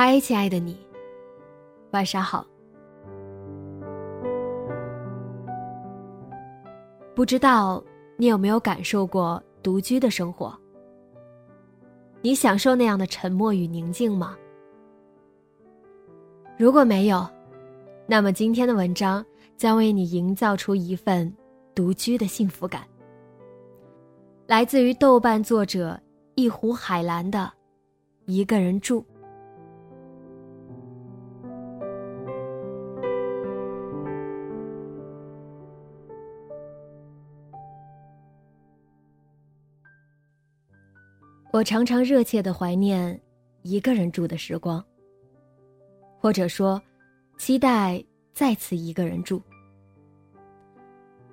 嗨，亲爱的你，晚上好。不知道你有没有感受过独居的生活？你享受那样的沉默与宁静吗？如果没有，那么今天的文章将为你营造出一份独居的幸福感。来自于豆瓣作者一壶海蓝的《一个人住》。我常常热切的怀念一个人住的时光，或者说，期待再次一个人住。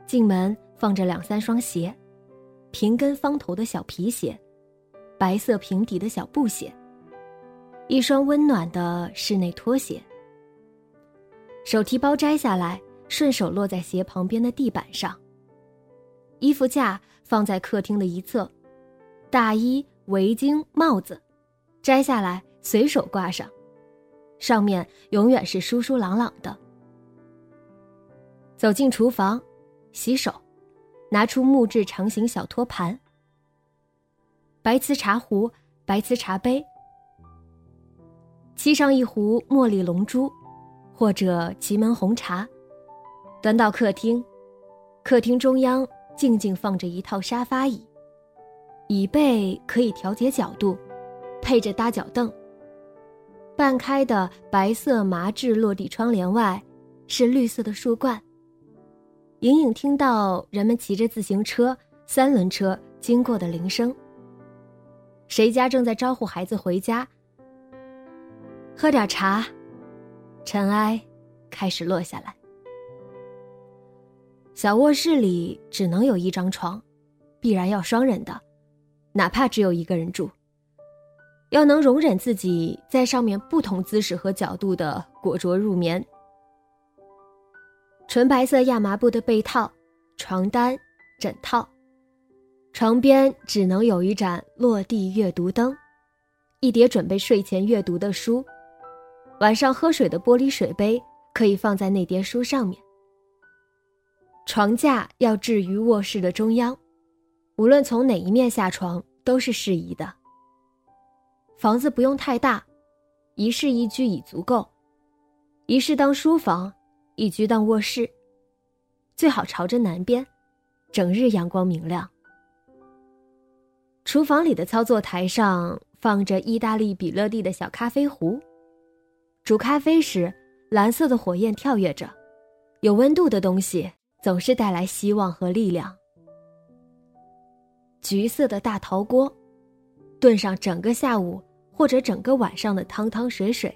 进门放着两三双鞋，平跟方头的小皮鞋，白色平底的小布鞋，一双温暖的室内拖鞋。手提包摘下来，顺手落在鞋旁边的地板上。衣服架放在客厅的一侧，大衣。围巾、帽子，摘下来随手挂上，上面永远是舒舒朗朗的。走进厨房，洗手，拿出木质长形小托盘，白瓷茶壶、白瓷茶杯，沏上一壶茉莉龙珠，或者祁门红茶，端到客厅。客厅中央静静放着一套沙发椅。椅背可以调节角度，配着搭脚凳。半开的白色麻质落地窗帘外，是绿色的树冠。隐隐听到人们骑着自行车、三轮车经过的铃声。谁家正在招呼孩子回家？喝点茶，尘埃开始落下来。小卧室里只能有一张床，必然要双人的。哪怕只有一个人住，要能容忍自己在上面不同姿势和角度的裹着入眠。纯白色亚麻布的被套、床单、枕套，床边只能有一盏落地阅读灯，一叠准备睡前阅读的书，晚上喝水的玻璃水杯可以放在那叠书上面。床架要置于卧室的中央。无论从哪一面下床都是适宜的。房子不用太大，一室一居已足够。一室当书房，一居当卧室，最好朝着南边，整日阳光明亮。厨房里的操作台上放着意大利比乐蒂的小咖啡壶，煮咖啡时，蓝色的火焰跳跃着，有温度的东西总是带来希望和力量。橘色的大陶锅，炖上整个下午或者整个晚上的汤汤水水。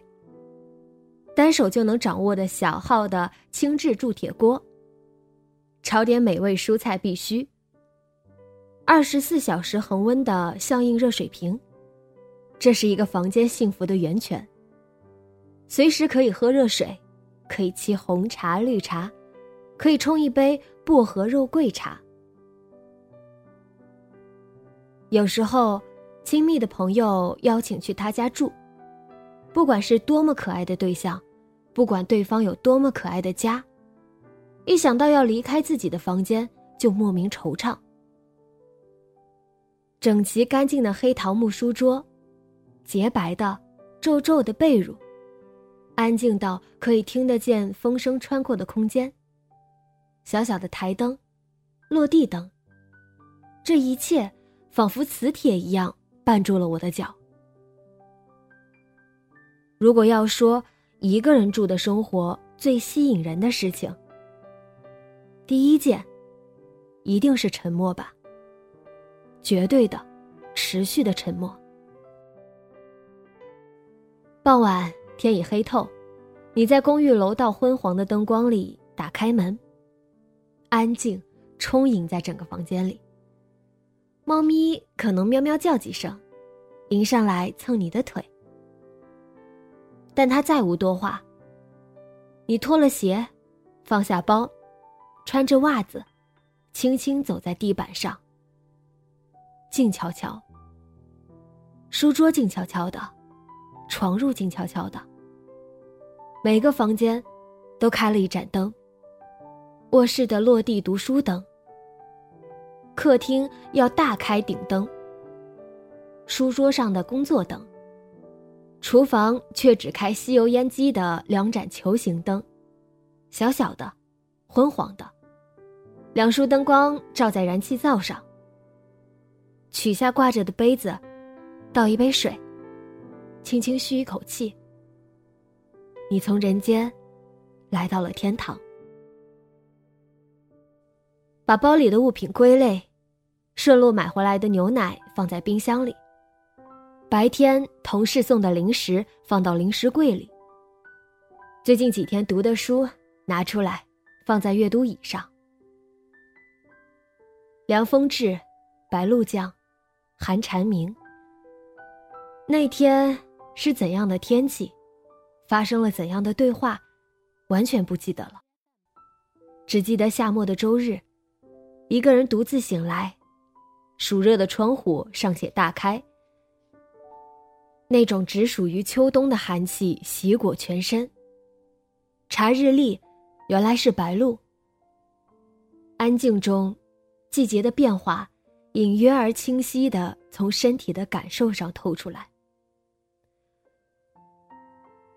单手就能掌握的小号的轻质铸铁锅，炒点美味蔬菜必须。二十四小时恒温的相应热水瓶，这是一个房间幸福的源泉。随时可以喝热水，可以沏红茶、绿茶，可以冲一杯薄荷肉桂茶。有时候，亲密的朋友邀请去他家住，不管是多么可爱的对象，不管对方有多么可爱的家，一想到要离开自己的房间，就莫名惆怅。整齐干净的黑桃木书桌，洁白的、皱皱的被褥，安静到可以听得见风声穿过的空间。小小的台灯，落地灯。这一切仿佛磁铁一样绊住了我的脚。如果要说一个人住的生活最吸引人的事情，第一件一定是沉默吧。绝对的、持续的沉默。傍晚天已黑透，你在公寓楼道昏黄的灯光里打开门，安静充盈在整个房间里。猫咪可能喵喵叫几声，迎上来蹭你的腿，但它再无多话。你脱了鞋，放下包，穿着袜子，轻轻走在地板上。静悄悄，书桌静悄悄的，床褥静悄悄的。每个房间都开了一盏灯，卧室的落地读书灯。客厅要大开顶灯，书桌上的工作灯。厨房却只开吸油烟机的两盏球形灯，小小的，昏黄的，两束灯光照在燃气灶上。取下挂着的杯子，倒一杯水，轻轻吁一口气。你从人间来到了天堂，把包里的物品归类。顺路买回来的牛奶放在冰箱里，白天同事送的零食放到零食柜里。最近几天读的书拿出来，放在阅读椅上。凉风至，白露降，寒蝉鸣。那天是怎样的天气，发生了怎样的对话，完全不记得了。只记得夏末的周日，一个人独自醒来。暑热的窗户尚且大开，那种只属于秋冬的寒气袭裹全身。查日历，原来是白露。安静中，季节的变化隐约而清晰的从身体的感受上透出来。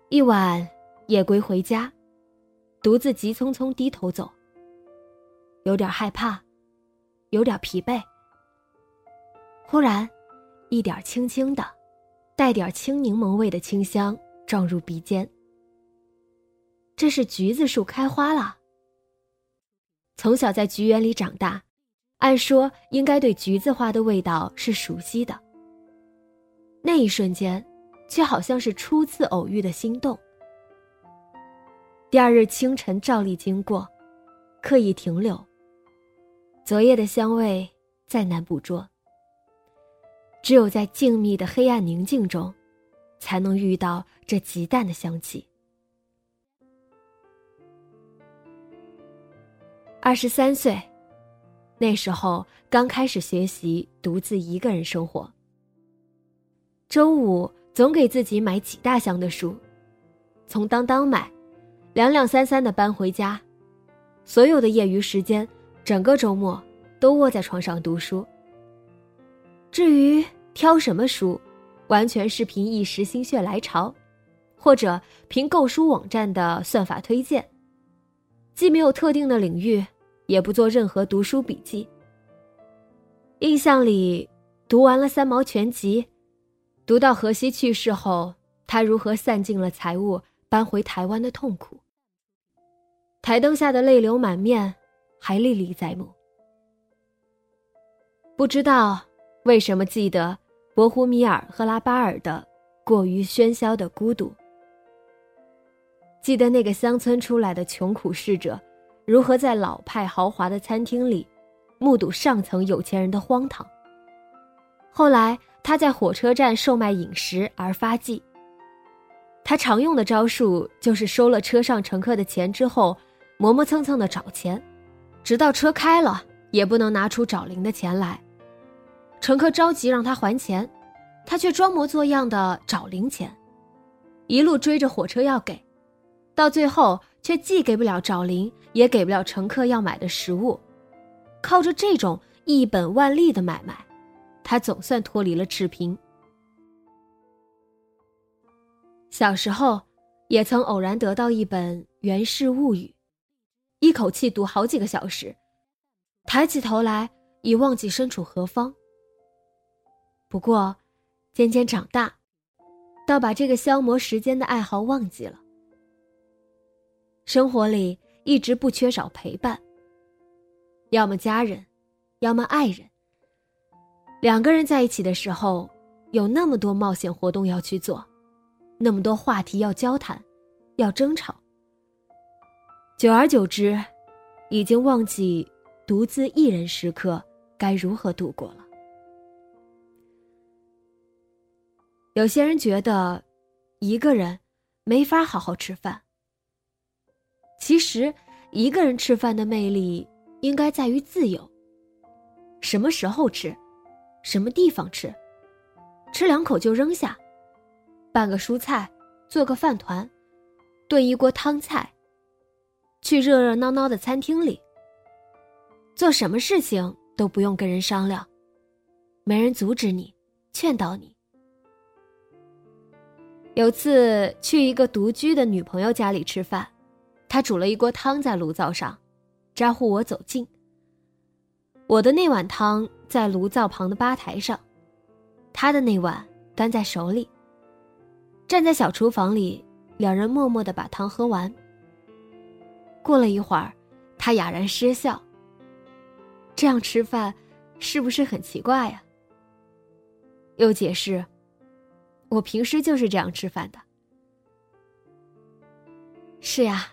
一晚夜归回家，独自急匆匆低头走，有点害怕，有点疲惫。忽然，一点轻轻的、带点青柠檬味的清香撞入鼻尖。这是橘子树开花了。从小在橘园里长大，按说应该对橘子花的味道是熟悉的。那一瞬间，却好像是初次偶遇的心动。第二日清晨照例经过，刻意停留。昨夜的香味再难捕捉。只有在静谧的黑暗宁静中，才能遇到这极淡的香气。二十三岁，那时候刚开始学习独自一个人生活。周五总给自己买几大箱的书，从当当买，两两三三的搬回家。所有的业余时间，整个周末都窝在床上读书。至于挑什么书，完全是凭一时心血来潮，或者凭购书网站的算法推荐。既没有特定的领域，也不做任何读书笔记。印象里，读完了《三毛全集》，读到荷西去世后，他如何散尽了财物搬回台湾的痛苦。台灯下的泪流满面，还历历在目。不知道。为什么记得博胡米尔和拉巴尔的过于喧嚣的孤独？记得那个乡村出来的穷苦侍者，如何在老派豪华的餐厅里，目睹上层有钱人的荒唐。后来他在火车站售卖饮食而发迹。他常用的招数就是收了车上乘客的钱之后，磨磨蹭蹭的找钱，直到车开了也不能拿出找零的钱来。乘客着急让他还钱，他却装模作样的找零钱。一路追着火车要给，到最后却既给不了找零，也给不了乘客要买的食物。靠着这种一本万利的买卖，他总算脱离了赤贫。小时候，也曾偶然得到一本《源氏物语》，一口气读好几个小时，抬起头来已忘记身处何方。不过，渐渐长大，倒把这个消磨时间的爱好忘记了。生活里一直不缺少陪伴，要么家人，要么爱人。两个人在一起的时候，有那么多冒险活动要去做。那么多话题要交谈，要争吵。久而久之，已经忘记独自一人时刻该如何度过了。有些人觉得，一个人没法好好吃饭。其实，一个人吃饭的魅力应该在于自由。什么时候吃，什么地方吃，吃两口就扔下。拌个蔬菜，做个饭团，炖一锅汤菜。去热热闹闹的餐厅里，做什么事情都不用跟人商量，没人阻止你，劝导你。有次去一个独居的女朋友家里吃饭，她煮了一锅汤在炉灶上，招呼我走近。我的那碗汤在炉灶旁的吧台上，她的那碗端在手里。站在小厨房里，两人默默的把汤喝完。过了一会儿，他哑然失笑。这样吃饭，是不是很奇怪呀？又解释，我平时就是这样吃饭的。是呀，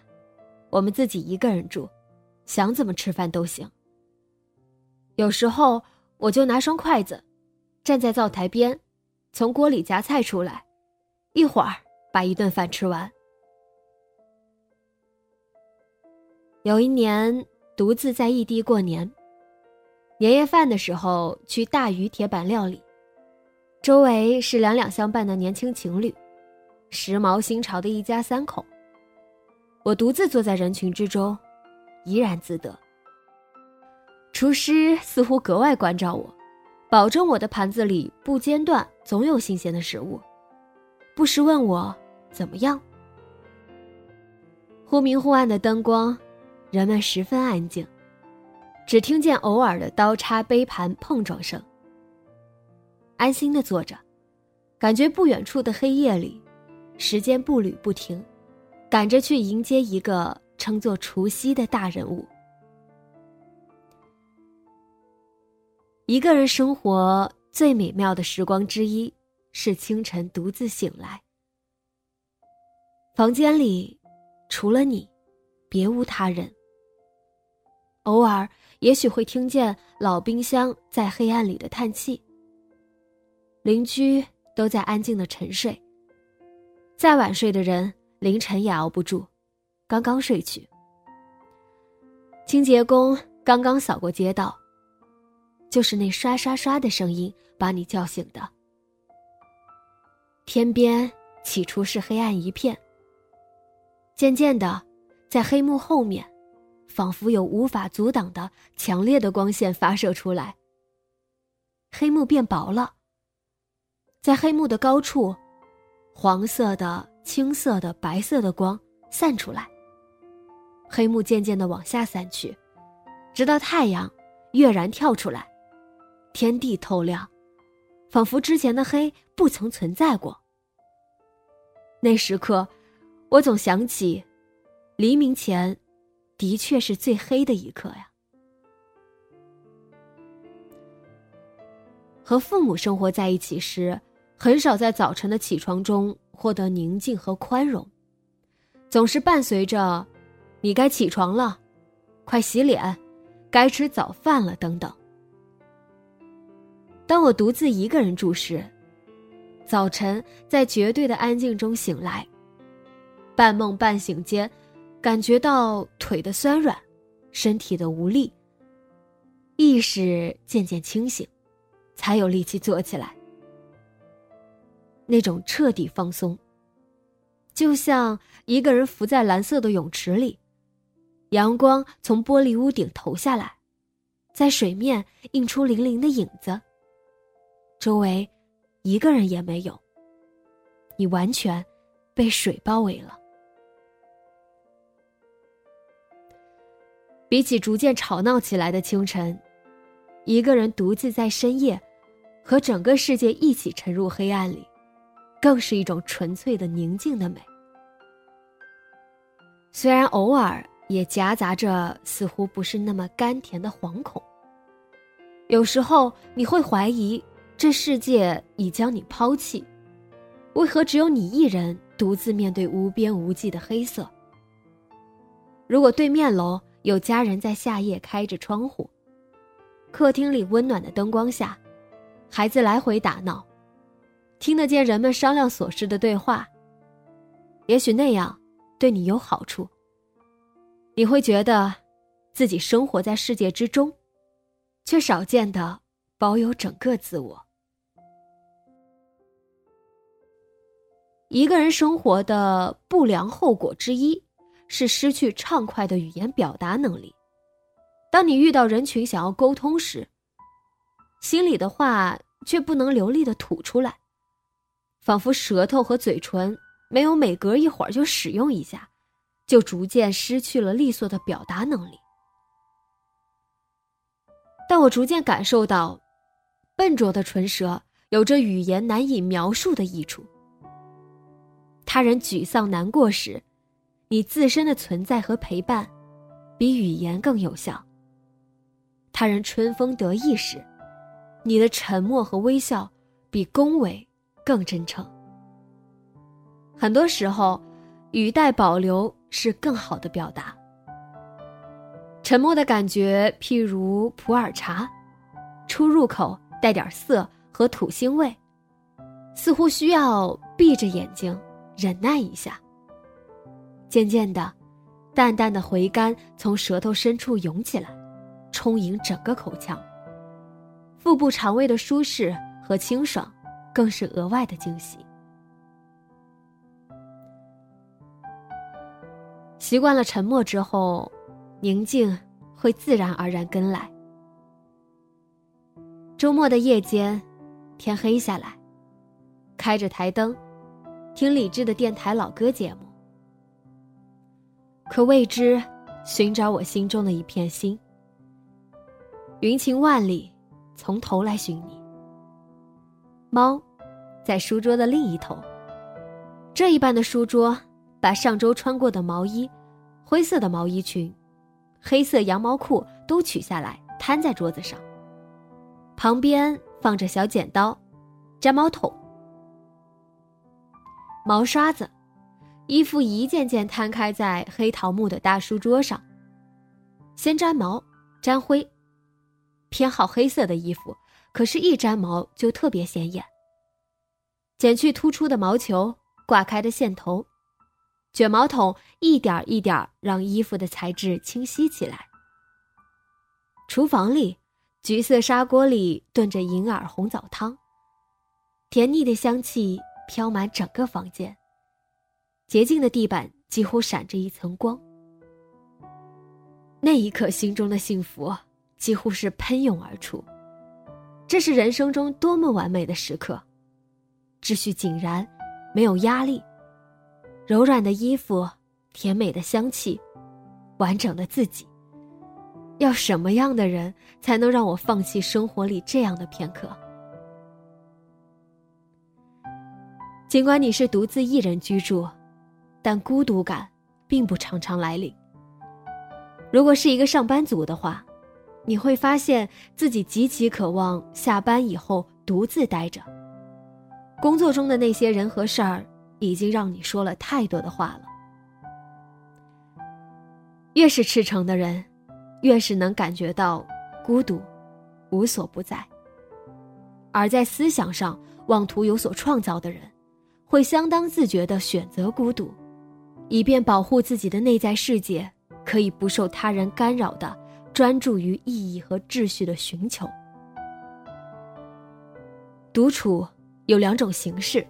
我们自己一个人住，想怎么吃饭都行。有时候我就拿双筷子，站在灶台边，从锅里夹菜出来。一会儿把一顿饭吃完。有一年独自在异地过年，年夜饭的时候去大鱼铁板料理，周围是两两相伴的年轻情侣，时髦新潮的一家三口。我独自坐在人群之中，怡然自得。厨师似乎格外关照我，保证我的盘子里不间断总有新鲜的食物。不时问我怎么样。忽明忽暗的灯光，人们十分安静，只听见偶尔的刀叉杯盘碰撞声。安心的坐着，感觉不远处的黑夜里，时间步履不停，赶着去迎接一个称作除夕的大人物。一个人生活最美妙的时光之一。是清晨独自醒来，房间里除了你，别无他人。偶尔也许会听见老冰箱在黑暗里的叹气。邻居都在安静的沉睡，再晚睡的人凌晨也熬不住，刚刚睡去。清洁工刚刚扫过街道，就是那刷刷刷的声音把你叫醒的。天边起初是黑暗一片，渐渐的，在黑幕后面，仿佛有无法阻挡的强烈的光线发射出来。黑幕变薄了，在黑幕的高处，黄色的、青色的、白色的光散出来。黑幕渐渐的往下散去，直到太阳跃然跳出来，天地透亮，仿佛之前的黑不曾存在过。那时刻，我总想起，黎明前，的确是最黑的一刻呀。和父母生活在一起时，很少在早晨的起床中获得宁静和宽容，总是伴随着“你该起床了，快洗脸，该吃早饭了”等等。当我独自一个人住时，早晨，在绝对的安静中醒来，半梦半醒间，感觉到腿的酸软，身体的无力。意识渐渐清醒，才有力气坐起来。那种彻底放松，就像一个人浮在蓝色的泳池里，阳光从玻璃屋顶投下来，在水面映出粼粼的影子。周围一个人也没有，你完全被水包围了。比起逐渐吵闹起来的清晨，一个人独自在深夜，和整个世界一起沉入黑暗里，更是一种纯粹的宁静的美。虽然偶尔也夹杂着似乎不是那么甘甜的惶恐，有时候你会怀疑这世界已将你抛弃，为何只有你一人独自面对无边无际的黑色？如果对面楼有家人在夏夜开着窗户，客厅里温暖的灯光下，孩子来回打闹，听得见人们商量琐事的对话，也许那样。对你有好处，你会觉得自己生活在世界之中，却少见的保有整个自我。一个人生活的不良后果之一是失去畅快的语言表达能力。当你遇到人群想要沟通时，心里的话却不能流利的吐出来，仿佛舌头和嘴唇。没有每隔一会儿就使用一下，就逐渐失去了利索的表达能力。但我逐渐感受到，笨拙的唇舌有着语言难以描述的益处。他人沮丧难过时，你自身的存在和陪伴，比语言更有效。他人春风得意时，你的沉默和微笑，比恭维更真诚。很多时候，语带保留是更好的表达。沉默的感觉，譬如普洱茶，出入口带点涩和土腥味，似乎需要闭着眼睛忍耐一下。渐渐的，淡淡的回甘从舌头深处涌起来，充盈整个口腔。腹部肠胃的舒适和清爽，更是额外的惊喜。习惯了沉默之后，宁静会自然而然跟来。周末的夜间，天黑下来，开着台灯，听理智的电台老歌节目。可未知，寻找我心中的一片心。云情万里，从头来寻你。猫，在书桌的另一头。这一半的书桌。把上周穿过的毛衣、灰色的毛衣裙、黑色羊毛裤都取下来，摊在桌子上。旁边放着小剪刀、粘毛桶、毛刷子，衣服一件件摊开在黑桃木的大书桌上。先粘毛、粘灰，偏好黑色的衣服，可是，一粘毛就特别显眼。剪去突出的毛球，挂开的线头。卷毛筒一点一点让衣服的材质清晰起来。厨房里，橘色砂锅里炖着银耳红枣汤，甜腻的香气飘满整个房间。洁净的地板几乎闪着一层光。那一刻，心中的幸福几乎是喷涌而出。这是人生中多么完美的时刻，秩序井然，没有压力。柔软的衣服，甜美的香气，完整的自己。要什么样的人才能让我放弃生活里这样的片刻？尽管你是独自一人居住，但孤独感并不常常来临。如果是一个上班族的话，你会发现自己极其渴望下班以后独自待着。工作中的那些人和事儿。已经让你说了太多的话了。越是赤诚的人，越是能感觉到孤独，无所不在。而在思想上妄图有所创造的人，会相当自觉的选择孤独，以便保护自己的内在世界可以不受他人干扰的专注于意义和秩序的寻求。独处有两种形式。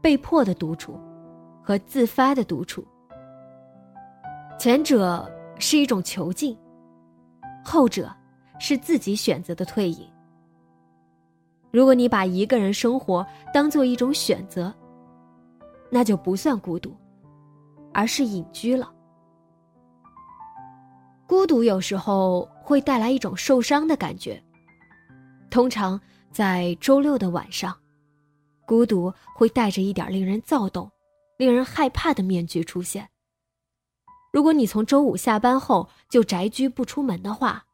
被迫的独处，和自发的独处。前者是一种囚禁，后者是自己选择的退隐。如果你把一个人生活当做一种选择，那就不算孤独，而是隐居了。孤独有时候会带来一种受伤的感觉，通常在周六的晚上，孤独会带着一点令人躁动、令人害怕的面具出现。如果你从周五下班后就宅居不出门的话，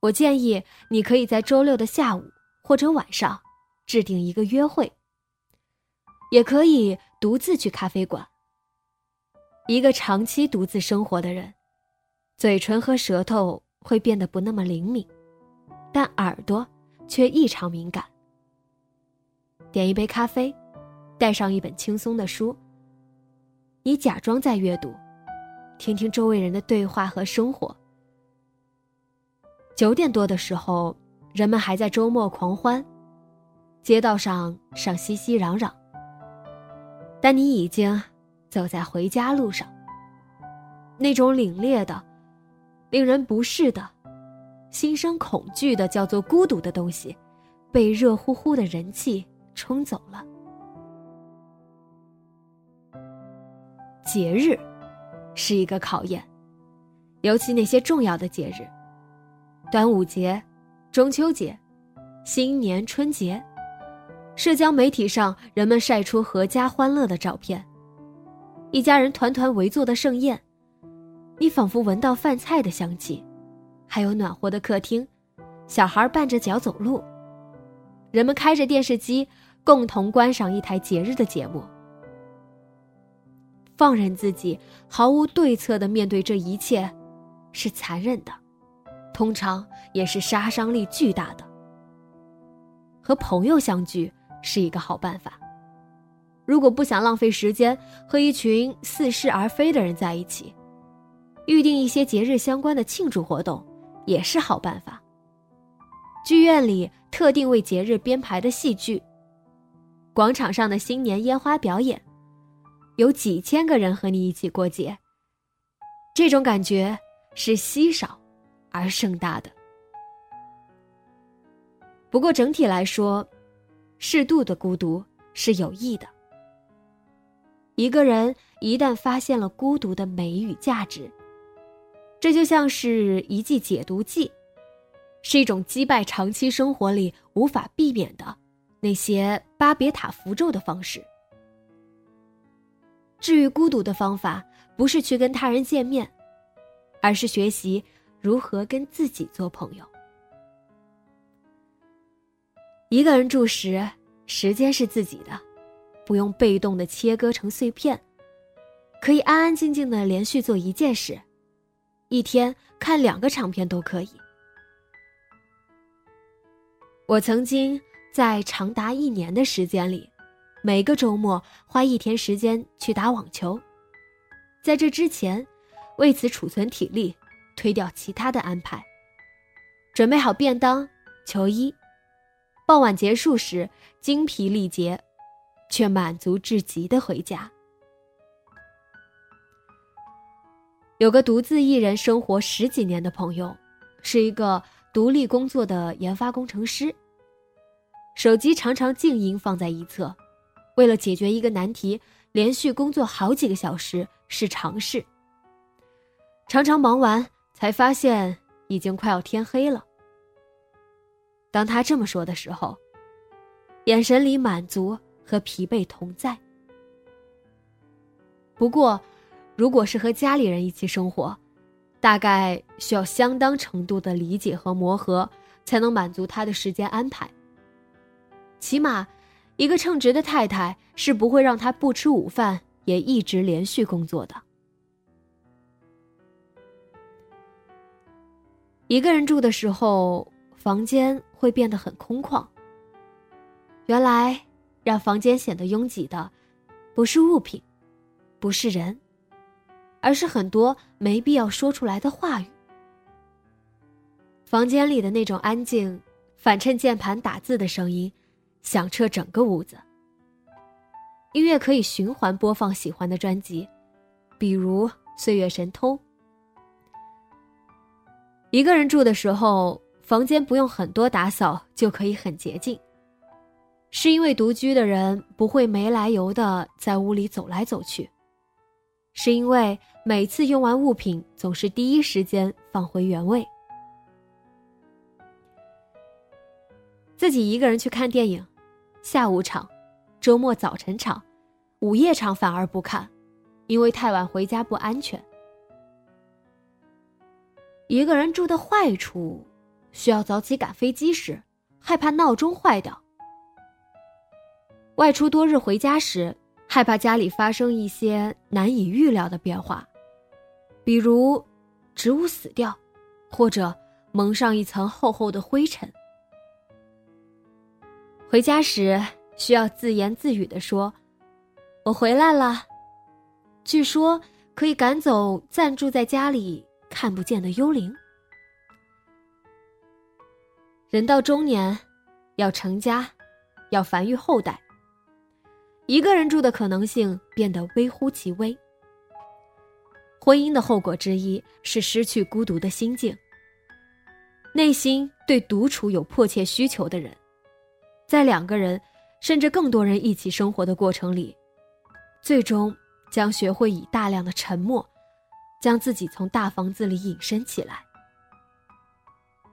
我建议你可以在周六的下午或者晚上制定一个约会，也可以独自去咖啡馆。一个长期独自生活的人。嘴唇和舌头会变得不那么灵敏，但耳朵却异常敏感。点一杯咖啡，带上一本轻松的书，你假装在阅读，听听周围人的对话和生活。九点多的时候，人们还在周末狂欢，街道上上熙熙攘攘，但你已经走在回家路上。那种凛冽的。令人不适的、心生恐惧的，叫做孤独的东西，被热乎乎的人气冲走了。节日是一个考验，尤其那些重要的节日：端午节、中秋节、新年、春节。社交媒体上，人们晒出阖家欢乐的照片，一家人团团围坐的盛宴。你仿佛闻到饭菜的香气，还有暖和的客厅，小孩伴着脚走路，人们开着电视机，共同观赏一台节日的节目。放任自己毫无对策的面对这一切，是残忍的，通常也是杀伤力巨大的。和朋友相聚是一个好办法，如果不想浪费时间和一群似是而非的人在一起。预定一些节日相关的庆祝活动，也是好办法。剧院里特定为节日编排的戏剧，广场上的新年烟花表演，有几千个人和你一起过节。这种感觉是稀少而盛大的。不过整体来说，适度的孤独是有益的。一个人一旦发现了孤独的美与价值，这就像是一剂解毒剂，是一种击败长期生活里无法避免的那些巴别塔符咒的方式。治愈孤独的方法不是去跟他人见面，而是学习如何跟自己做朋友。一个人住时，时间是自己的，不用被动的切割成碎片，可以安安静静的连续做一件事。一天看两个长片都可以。我曾经在长达一年的时间里，每个周末花一天时间去打网球。在这之前，为此储存体力，推掉其他的安排，准备好便当、球衣，傍晚结束时精疲力竭，却满足至极的回家。有个独自一人生活十几年的朋友，是一个独立工作的研发工程师。手机常常静音放在一侧，为了解决一个难题，连续工作好几个小时是常事。常常忙完才发现已经快要天黑了。当他这么说的时候，眼神里满足和疲惫同在。不过。如果是和家里人一起生活，大概需要相当程度的理解和磨合，才能满足他的时间安排。起码，一个称职的太太是不会让他不吃午饭也一直连续工作的。一个人住的时候，房间会变得很空旷。原来，让房间显得拥挤的，不是物品，不是人。而是很多没必要说出来的话语。房间里的那种安静，反衬键盘打字的声音，响彻整个屋子。音乐可以循环播放喜欢的专辑，比如《岁月神偷》。一个人住的时候，房间不用很多打扫就可以很洁净，是因为独居的人不会没来由的在屋里走来走去，是因为每次用完物品总是第一时间放回原位。自己一个人去看电影，下午场、周末早晨场、午夜场反而不看，因为太晚回家不安全。一个人住的坏处，需要早起赶飞机时，害怕闹钟坏掉；外出多日回家时，害怕家里发生一些难以预料的变化，比如植物死掉，或者蒙上一层厚厚的灰尘。回家时需要自言自语的说：“我回来了。”据说可以赶走暂住在家里。看不见的幽灵。人到中年，要成家，要繁育后代。一个人住的可能性变得微乎其微。婚姻的后果之一是失去孤独的心境。内心对独处有迫切需求的人，在两个人甚至更多人一起生活的过程里，最终将学会以大量的沉默。将自己从大房子里隐身起来。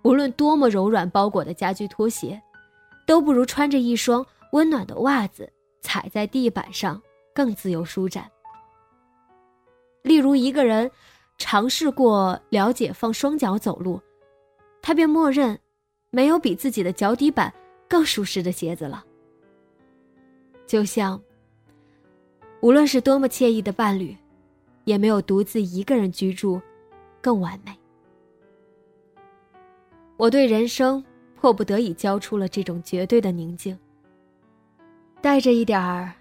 无论多么柔软包裹的家居拖鞋，都不如穿着一双温暖的袜子踩在地板上更自由舒展。例如，一个人尝试过了解放双脚走路，他便默认没有比自己的脚底板更舒适的鞋子了。就像，无论是多么惬意的伴侣。也没有独自一个人居住更完美。我对人生迫不得已交出了这种绝对的宁静，带着一点儿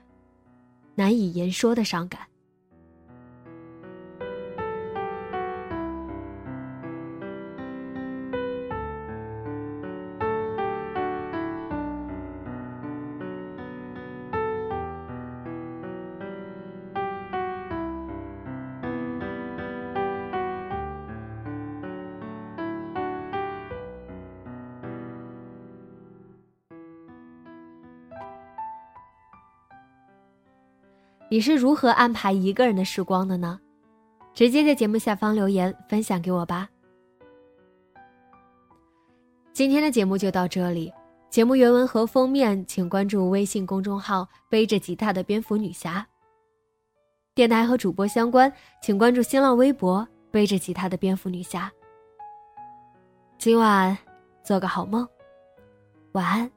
难以言说的伤感。你是如何安排一个人的时光的呢？直接在节目下方留言分享给我吧。今天的节目就到这里，节目原文和封面请关注微信公众号“背着吉他的蝙蝠女侠”。电台和主播相关，请关注新浪微博“背着吉他的蝙蝠女侠”。今晚做个好梦，晚安。